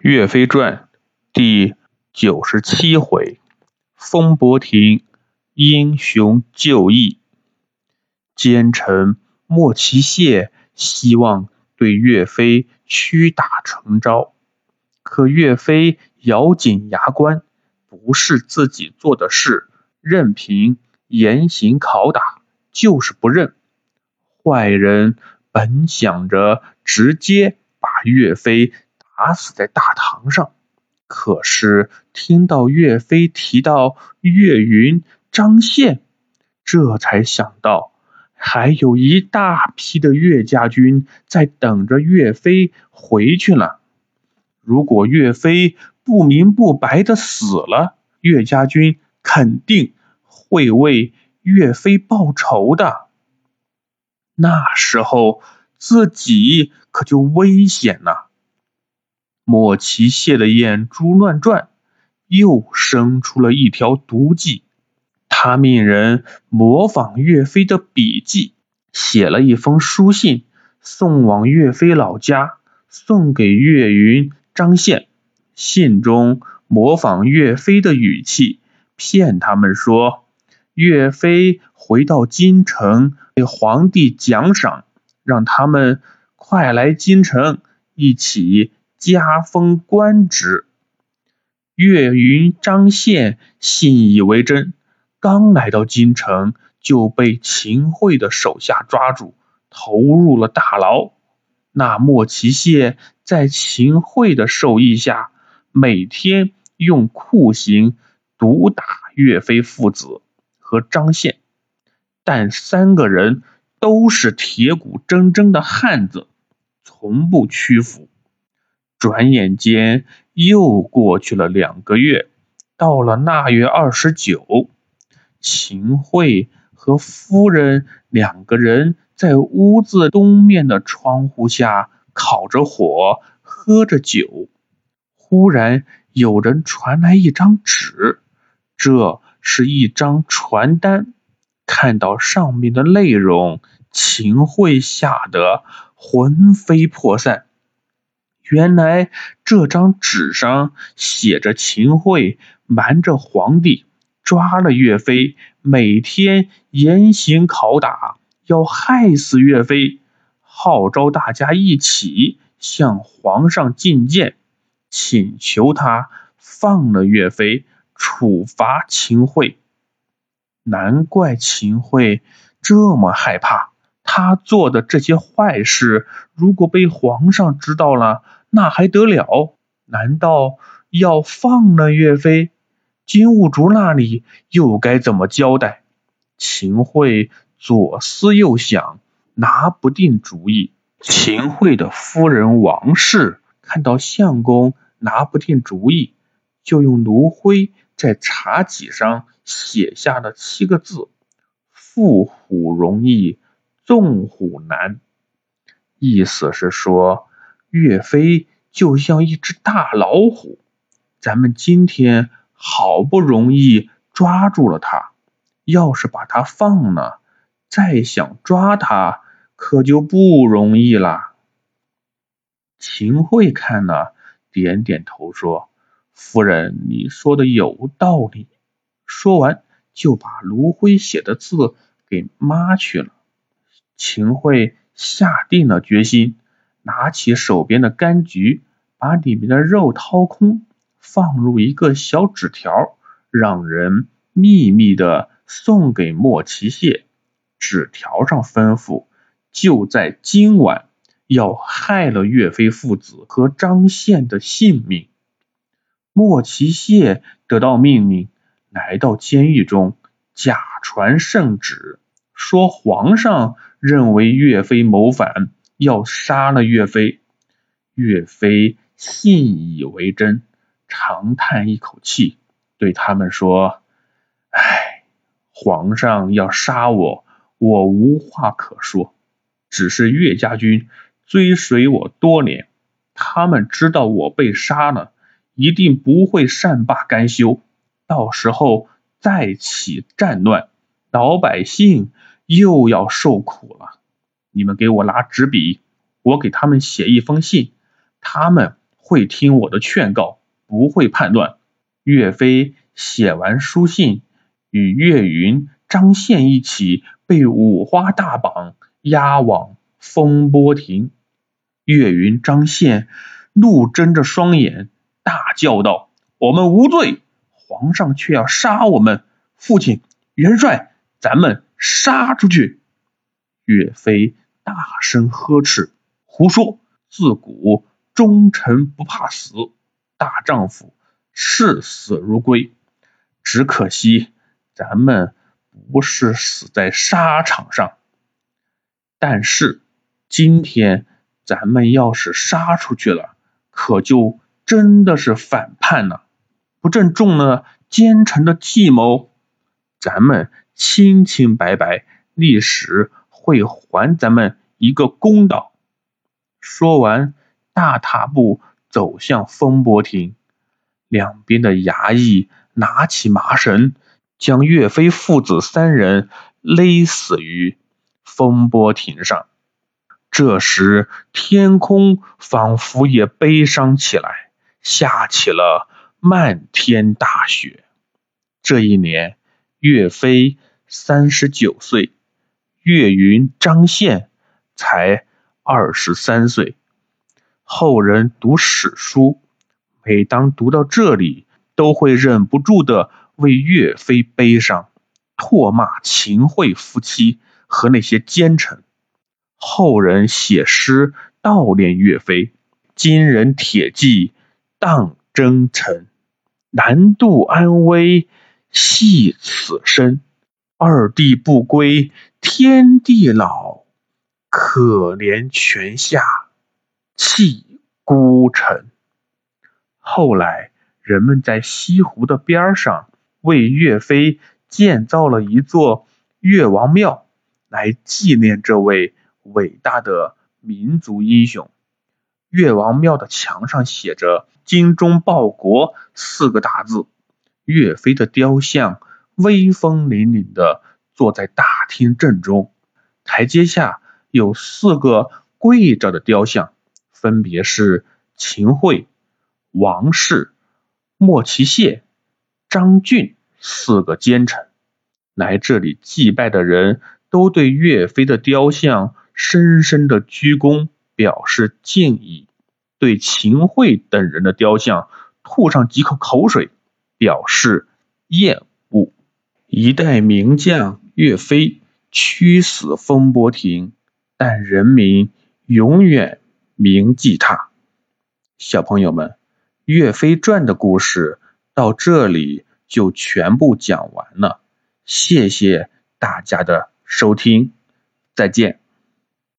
岳飞传第九十七回：风伯亭英雄就义。奸臣莫其谢希望对岳飞屈打成招，可岳飞咬紧牙关，不是自己做的事，任凭严刑拷打，就是不认。坏人本想着直接把岳飞。打死在大堂上，可是听到岳飞提到岳云、张宪，这才想到还有一大批的岳家军在等着岳飞回去呢。如果岳飞不明不白的死了，岳家军肯定会为岳飞报仇的。那时候自己可就危险了。莫奇谢的眼珠乱转，又生出了一条毒计。他命人模仿岳飞的笔迹，写了一封书信，送往岳飞老家，送给岳云、张宪。信中模仿岳飞的语气，骗他们说岳飞回到京城，给皇帝奖赏，让他们快来京城一起。加封官职，岳云、张宪信以为真，刚来到京城就被秦桧的手下抓住，投入了大牢。那莫奇谢在秦桧的授意下，每天用酷刑毒打岳飞父子和张宪，但三个人都是铁骨铮铮的汉子，从不屈服。转眼间又过去了两个月，到了腊月二十九，秦桧和夫人两个人在屋子东面的窗户下烤着火，喝着酒。忽然有人传来一张纸，这是一张传单。看到上面的内容，秦桧吓得魂飞魄散。原来这张纸上写着秦桧瞒着皇帝抓了岳飞，每天严刑拷打，要害死岳飞，号召大家一起向皇上进谏，请求他放了岳飞，处罚秦桧。难怪秦桧这么害怕，他做的这些坏事，如果被皇上知道了。那还得了？难道要放了岳飞？金兀术那里又该怎么交代？秦桧左思右想，拿不定主意。秦桧的夫人王氏看到相公拿不定主意，就用炉灰在茶几上写下了七个字：“缚虎容易，纵虎难。”意思是说。岳飞就像一只大老虎，咱们今天好不容易抓住了他，要是把他放了，再想抓他可就不容易了。秦桧看了，点点头说：“夫人，你说的有道理。”说完，就把卢辉写的字给抹去了。秦桧下定了决心。拿起手边的柑橘，把里面的肉掏空，放入一个小纸条，让人秘密的送给莫奇谢。纸条上吩咐，就在今晚要害了岳飞父子和张宪的性命。莫奇谢得到命令，来到监狱中，假传圣旨，说皇上认为岳飞谋反。要杀了岳飞，岳飞信以为真，长叹一口气，对他们说：“唉，皇上要杀我，我无话可说。只是岳家军追随我多年，他们知道我被杀了，一定不会善罢甘休。到时候再起战乱，老百姓又要受苦了。”你们给我拿纸笔，我给他们写一封信，他们会听我的劝告，不会叛乱。岳飞写完书信，与岳云、张宪一起被五花大绑押往风波亭。岳云、张宪怒睁着双眼，大叫道：“我们无罪，皇上却要杀我们！父亲、元帅，咱们杀出去！”岳飞大声呵斥：“胡说！自古忠臣不怕死，大丈夫。”视死如归，只可惜咱们不是死在沙场上。但是今天咱们要是杀出去了，可就真的是反叛了，不正中了奸臣的计谋？咱们清清白白，历史会还咱们一个公道。说完，大踏步走向风波亭。两边的衙役拿起麻绳，将岳飞父子三人勒死于风波亭上。这时，天空仿佛也悲伤起来，下起了漫天大雪。这一年，岳飞三十九岁，岳云、张宪才二十三岁。后人读史书。每当读到这里，都会忍不住的为岳飞悲伤，唾骂秦桧夫妻和那些奸臣。后人写诗悼念岳飞：“今人铁骑荡征尘，南渡安危系此身。二弟不归天地老，可怜泉下泣孤臣。”后来，人们在西湖的边上为岳飞建造了一座岳王庙，来纪念这位伟大的民族英雄。岳王庙的墙上写着“精忠报国”四个大字。岳飞的雕像威风凛凛的坐在大厅正中，台阶下有四个跪着的雕像，分别是秦桧。王氏、莫其谢、张俊四个奸臣来这里祭拜的人都对岳飞的雕像深深的鞠躬，表示敬意；对秦桧等人的雕像吐上几口口水，表示厌恶。一代名将岳飞屈死风波亭，但人民永远铭记他。小朋友们。《岳飞传》的故事到这里就全部讲完了，谢谢大家的收听，再见。